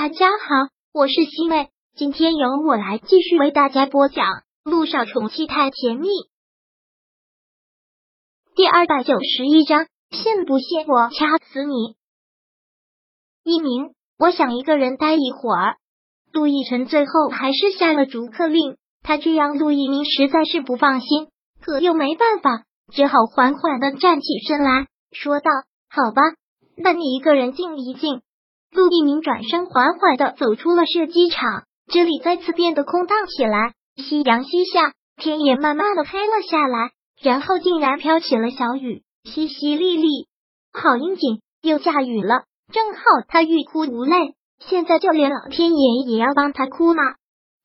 大家好，我是西妹，今天由我来继续为大家播讲《路上宠妻太甜蜜》第二百九十一章，信不信我掐死你？一鸣，我想一个人待一会儿。陆亦辰最后还是下了逐客令，他这样陆一鸣实在是不放心，可又没办法，只好缓缓的站起身来说道：“好吧，那你一个人静一静。”陆一鸣转身，缓缓的走出了射击场，这里再次变得空荡起来。夕阳西下，天也慢慢的黑了下来，然后竟然飘起了小雨，淅淅沥沥。好应景，又下雨了，正好他欲哭无泪，现在就连老天爷也要帮他哭吗？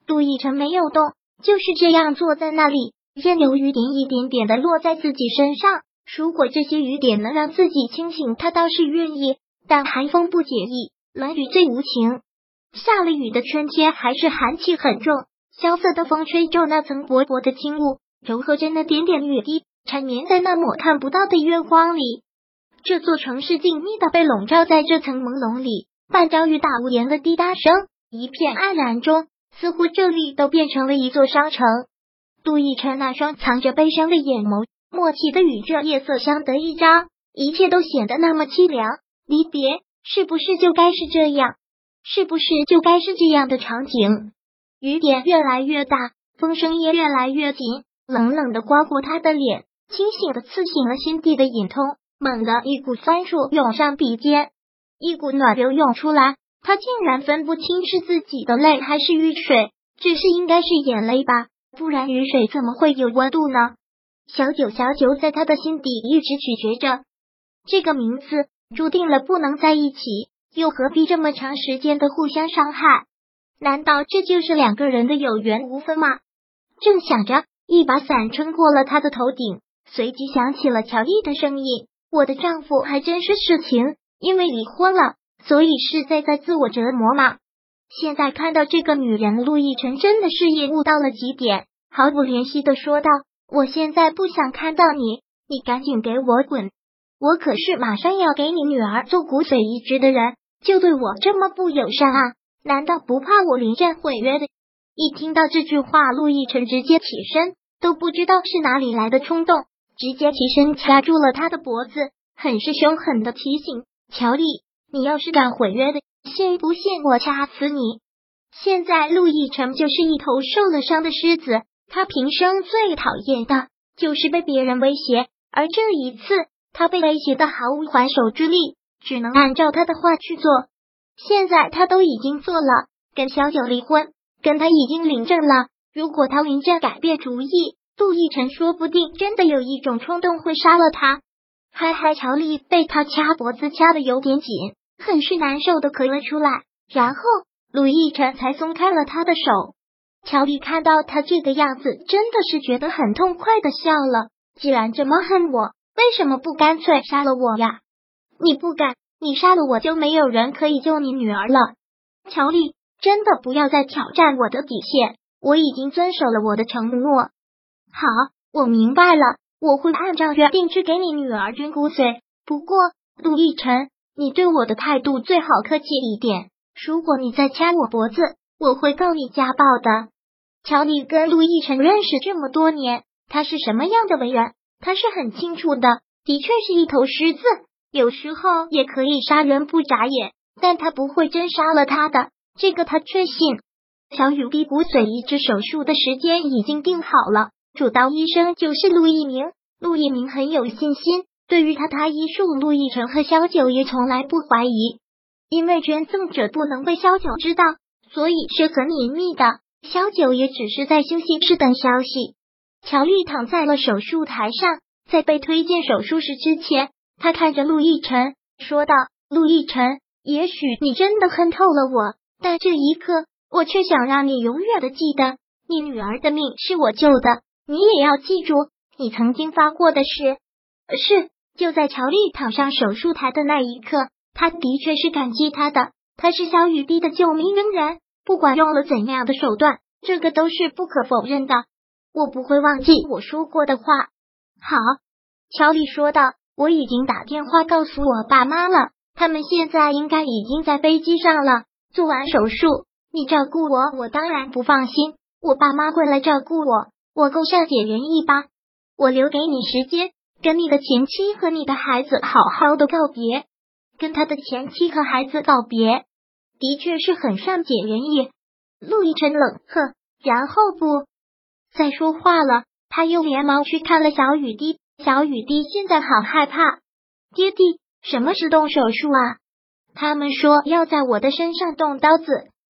陆亦辰没有动，就是这样坐在那里，任由雨点一点点的落在自己身上。如果这些雨点能让自己清醒，他倒是愿意。但寒风不解意，冷雨最无情。下了雨的春天还是寒气很重，萧瑟的风吹皱那层薄薄的轻雾，柔和着那点点雨滴，缠绵在那抹看不到的月光里。这座城市静谧的被笼罩在这层朦胧里，半朝雨打屋檐的滴答声，一片黯然中，似乎这里都变成了一座商城。杜奕晨那双藏着悲伤的眼眸，默契的与这夜色相得益彰，一切都显得那么凄凉。离别是不是就该是这样？是不是就该是这样的场景？雨点越来越大，风声也越来越紧，冷冷的刮过他的脸，清醒的刺醒了心底的隐痛。猛地，一股酸楚涌上鼻尖，一股暖流涌出来。他竟然分不清是自己的泪还是雨水，只是应该是眼泪吧，不然雨水怎么会有温度呢？小九，小九，在他的心底一直咀嚼着这个名字。注定了不能在一起，又何必这么长时间的互相伤害？难道这就是两个人的有缘无分吗？正想着，一把伞撑过了他的头顶，随即响起了乔丽的声音：“我的丈夫还真是痴情，因为离婚了，所以是在在自我折磨嘛。”现在看到这个女人，陆亦辰真的是厌恶到了极点，毫不怜惜的说道：“我现在不想看到你，你赶紧给我滚！”我可是马上要给你女儿做骨髓移植的人，就对我这么不友善啊？难道不怕我临阵毁约的？一听到这句话，陆亦辰直接起身，都不知道是哪里来的冲动，直接起身掐住了他的脖子，很是凶狠的提醒乔丽：“你要是敢毁约的，信不信我掐死你？”现在陆亦辰就是一头受了伤的狮子，他平生最讨厌的就是被别人威胁，而这一次。他被威胁的毫无还手之力，只能按照他的话去做。现在他都已经做了，跟小九离婚，跟他已经领证了。如果他临阵改变主意，杜奕晨说不定真的有一种冲动会杀了他。嗨嗨，乔丽被他掐脖子掐的有点紧，很是难受的咳了出来，然后陆亦辰才松开了他的手。乔丽看到他这个样子，真的是觉得很痛快的笑了。既然这么恨我。为什么不干脆杀了我呀？你不敢，你杀了我就没有人可以救你女儿了。乔丽，真的不要再挑战我的底线，我已经遵守了我的承诺。好，我明白了，我会按照约定去给你女儿捐骨髓。不过，陆亦辰，你对我的态度最好客气一点。如果你再掐我脖子，我会告你家暴的。乔丽跟陆亦辰认识这么多年，他是什么样的为人？他是很清楚的，的确是一头狮子，有时候也可以杀人不眨眼，但他不会真杀了他的，这个他确信。小雨滴骨髓移植手术的时间已经定好了，主刀医生就是陆一鸣。陆一鸣很有信心，对于他他医术，陆亦辰和萧九也从来不怀疑。因为捐赠者不能被萧九知道，所以是很隐秘的。萧九也只是在休息室等消息。乔丽躺在了手术台上，在被推进手术室之前，他看着陆亦辰说道：“陆亦辰，也许你真的恨透了我，但这一刻，我却想让你永远的记得，你女儿的命是我救的，你也要记住你曾经发过的誓。是，就在乔丽躺上手术台的那一刻，他的确是感激他的，他是小雨滴的救命恩人，不管用了怎样的手段，这个都是不可否认的。”我不会忘记我说过的话。好，乔丽说道：“我已经打电话告诉我爸妈了，他们现在应该已经在飞机上了。做完手术，你照顾我，我当然不放心。我爸妈会来照顾我，我够善解人意吧？我留给你时间，跟你的前妻和你的孩子好好的告别。跟他的前妻和孩子告别，的确是很善解人意。陆亦辰冷哼，然后不再说话了。他又连忙去看了小雨滴，小雨滴现在好害怕。爹地，什么是动手术啊？他们说要在我的身上动刀子，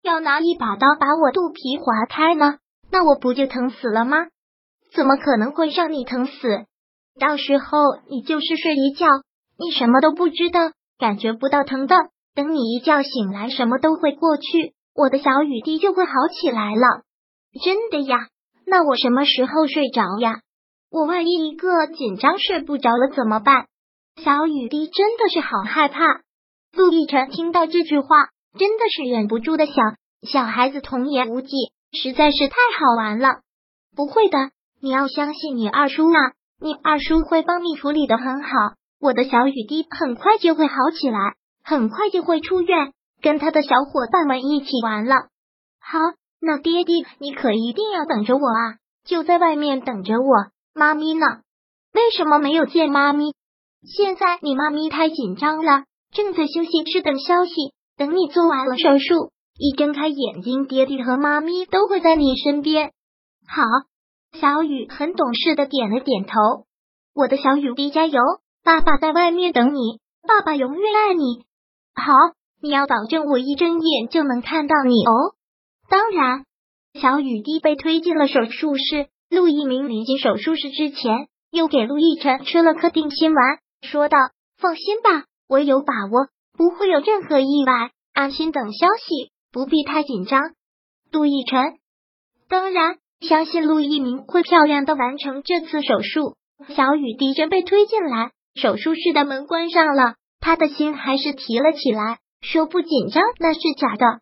要拿一把刀把我肚皮划开呢。那我不就疼死了吗？怎么可能会让你疼死？到时候你就是睡一觉，你什么都不知道，感觉不到疼的。等你一觉醒来，什么都会过去，我的小雨滴就会好起来了。真的呀？那我什么时候睡着呀？我万一一个紧张睡不着了怎么办？小雨滴真的是好害怕。陆亦辰听到这句话，真的是忍不住的想：小孩子童言无忌，实在是太好玩了。不会的，你要相信你二叔啊，你二叔会帮你处理的很好。我的小雨滴很快就会好起来，很快就会出院，跟他的小伙伴们一起玩了。好，那爹地，你可一定要等着我啊，就在外面等着我。妈咪呢？为什么没有见妈咪？现在你妈咪太紧张了。正在休息室等消息，等你做完了手术，一睁开眼睛，爹地和妈咪都会在你身边。好，小雨很懂事的点了点头。我的小雨滴加油，爸爸在外面等你，爸爸永远爱你。好，你要保证我一睁眼就能看到你哦。当然，小雨滴被推进了手术室。陆一鸣临进手术室之前，又给陆亦辰吃了颗定心丸，说道：“放心吧。”我有把握，不会有任何意外，安心等消息，不必太紧张。陆亦辰，当然相信陆一鸣会漂亮的完成这次手术。小雨滴着被推进来，手术室的门关上了，他的心还是提了起来，说不紧张那是假的。